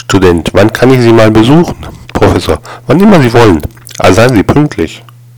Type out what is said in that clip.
Student, wann kann ich Sie mal besuchen? Professor, wann immer Sie wollen. Also seien Sie pünktlich.